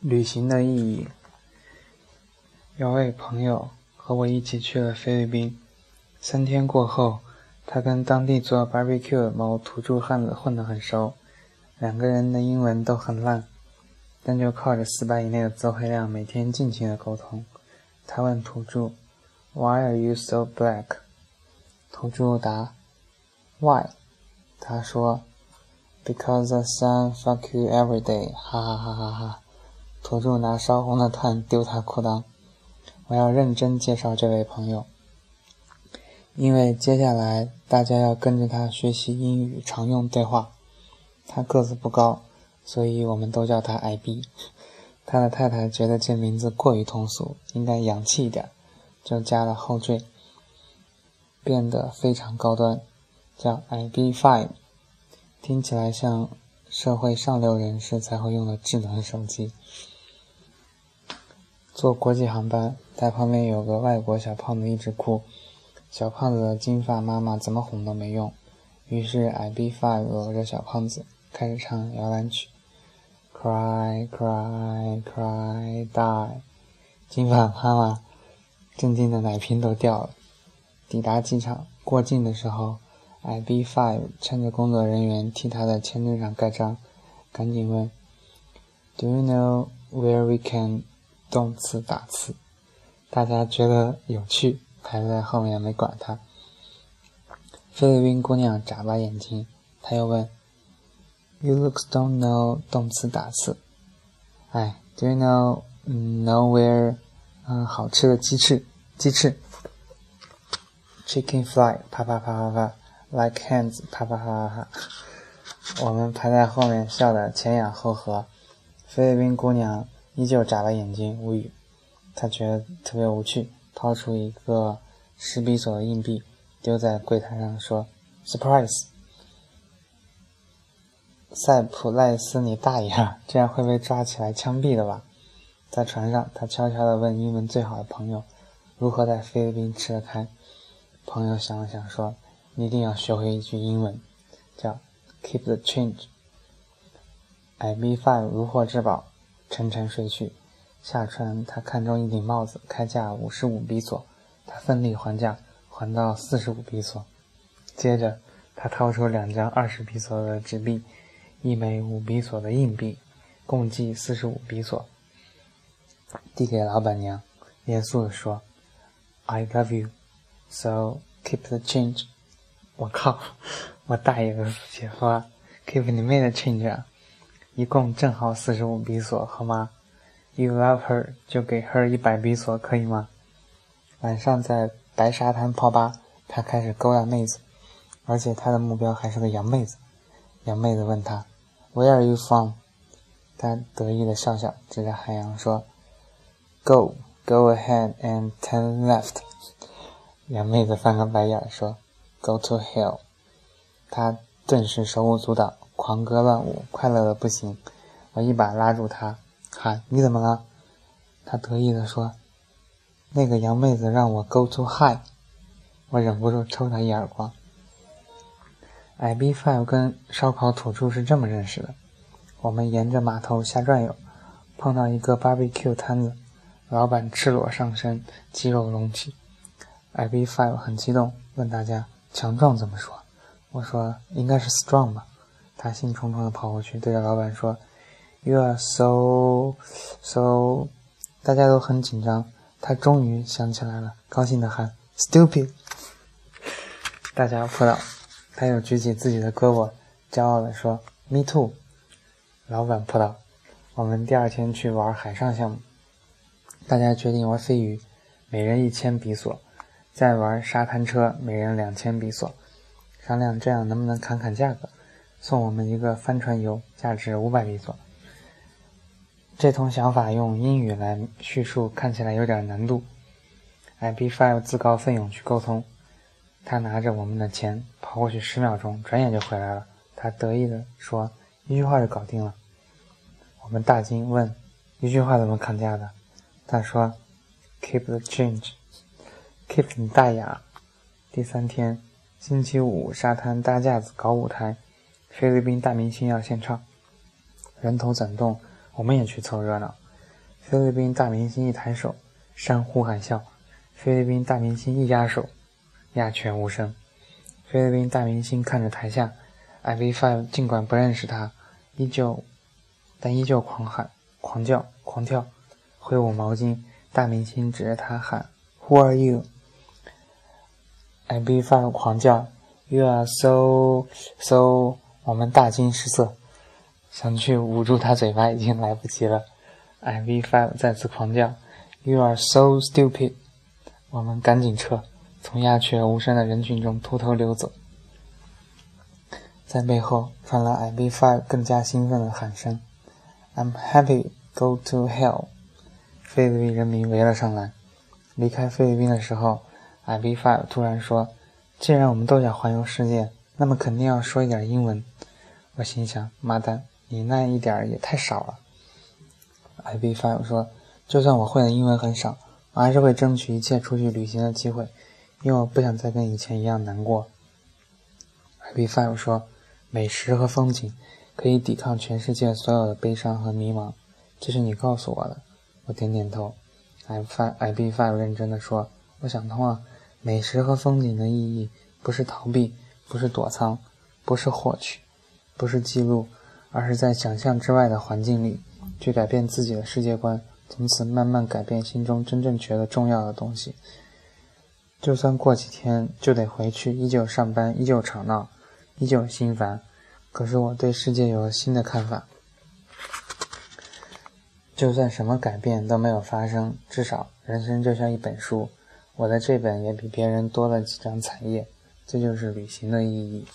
旅行的意义。有位朋友和我一起去了菲律宾，三天过后，他跟当地做 barbecue 的某土著汉子混得很熟，两个人的英文都很烂，但就靠着四百以内的词汇量，每天尽情的沟通。他问土著：“Why are you so black？” 土著答：“Why？” 他说：“Because the sun fuck you every day。”哈哈哈哈哈！土著拿烧红的炭丢他裤裆。我要认真介绍这位朋友，因为接下来大家要跟着他学习英语常用对话。他个子不高，所以我们都叫他矮逼。他的太太觉得这名字过于通俗，应该洋气一点，就加了后缀，变得非常高端，叫矮逼 Five，听起来像社会上流人士才会用的智能手机。坐国际航班，他旁边有个外国小胖子一直哭，小胖子的金发妈妈怎么哄都没用，于是 IB Five 搂着小胖子开始唱摇篮曲，Cry Cry Cry Die，金发妈妈震惊的奶瓶都掉了。抵达机场过境的时候，，IB Five 趁着工作人员替他的签证上盖章，赶紧问，Do you know where we can？动词打词，大家觉得有趣，排在后面没管他。菲律宾姑娘眨巴眼睛，他又问：“You looks don't know 动词打词。”哎，Do you know nowhere？嗯，好吃的鸡翅，鸡翅。Chicken fly，啪啪啪啪啪，Like hands，啪啪啪啪啪。我们排在后面笑得前仰后合。菲律宾姑娘。依旧眨巴眼睛，无语。他觉得特别无趣，掏出一个十比索的硬币，丢在柜台上，说：“Surprise！” 塞普赖斯，你大爷啊！这样会被抓起来枪毙的吧？在船上，他悄悄地问英文最好的朋友：“如何在菲律宾吃得开？”朋友想了想，说：“你一定要学会一句英文，叫 ‘Keep the change’。” I B Five 如获至宝。沉沉睡去，下船，他看中一顶帽子，开价五十五比索，他奋力还价，还到四十五比索。接着，他掏出两张二十比索的纸币，一枚五比索的硬币，共计四十五比索，递给老板娘，严肃地说：“I love you, so keep the change。”我靠，我大爷的姐夫，keep 你妹的 change 啊！一共正好四十五比索，好吗？You love her，就给 her 一百比索，可以吗？晚上在白沙滩泡吧，他开始勾搭妹子，而且他的目标还是个洋妹子。洋妹子问他，Where are you from？他得意的笑笑，指着海洋说，Go，go ahead and turn left。洋妹子翻个白眼说，Go to hell。他顿时手舞足蹈。狂歌乱舞，快乐的不行。我一把拉住他，喊：“你怎么了？”他得意地说：“那个洋妹子让我 go to high。”我忍不住抽他一耳光。I B Five 跟烧烤土著是这么认识的。我们沿着码头瞎转悠，碰到一个 barbecue 摊子，老板赤裸上身，肌肉隆起。I B Five 很激动，问大家：“强壮怎么说？”我说：“应该是 strong 吧。”他兴冲冲地跑过去，对着老板说：“You are so so。”大家都很紧张。他终于想起来了，高兴地喊：“Stupid！” 大家扑倒。他又举起自己的胳膊，骄傲地说：“Me too！” 老板扑倒。我们第二天去玩海上项目，大家决定玩飞鱼，每人一千比索；再玩沙滩车，每人两千比索。商量这样能不能砍砍价格。送我们一个帆船游，价值五百比索。这通想法用英语来叙述看起来有点难度。I B Five 自告奋勇去沟通，他拿着我们的钱跑过去十秒钟，转眼就回来了。他得意地说：“一句话就搞定了。”我们大惊，问：“一句话怎么砍价的？”他说：“Keep the change，keep 你大雅。”第三天，星期五，沙滩搭架子搞舞台。菲律宾大明星要献唱，人头攒动，我们也去凑热闹。菲律宾大明星一抬手，山呼喊笑；菲律宾大明星一压手，鸦雀无声。菲律宾大明星看着台下，IB Five 尽管不认识他，依旧，但依旧狂喊、狂叫、狂跳，挥舞毛巾。大明星指着他喊：“Who are you？”IB Five 狂叫：“You are so so！” 我们大惊失色，想去捂住他嘴巴，已经来不及了。IV Five 再次狂叫：“You are so stupid！” 我们赶紧撤，从鸦雀无声的人群中偷偷溜走。在背后传来 IV Five 更加兴奋的喊声：“I'm happy, go to hell！” 菲律宾人民围了上来。离开菲律宾的时候，IV Five 突然说：“既然我们都想环游世界，那么肯定要说一点英文。”我心想：“妈蛋，你那一点儿也太少了。” IB Five 说：“就算我会的英文很少，我还是会争取一切出去旅行的机会，因为我不想再跟以前一样难过。”IB Five 说：“美食和风景可以抵抗全世界所有的悲伤和迷茫，这是你告诉我的。”我点点头。IB Five 认真的说：“我想通了，美食和风景的意义不是逃避，不是躲藏，不是获取，不是记录，而是在想象之外的环境里。”去改变自己的世界观，从此慢慢改变心中真正觉得重要的东西。就算过几天就得回去，依旧上班，依旧吵闹，依旧心烦。可是我对世界有了新的看法。就算什么改变都没有发生，至少人生就像一本书，我的这本也比别人多了几张彩页。这就是旅行的意义。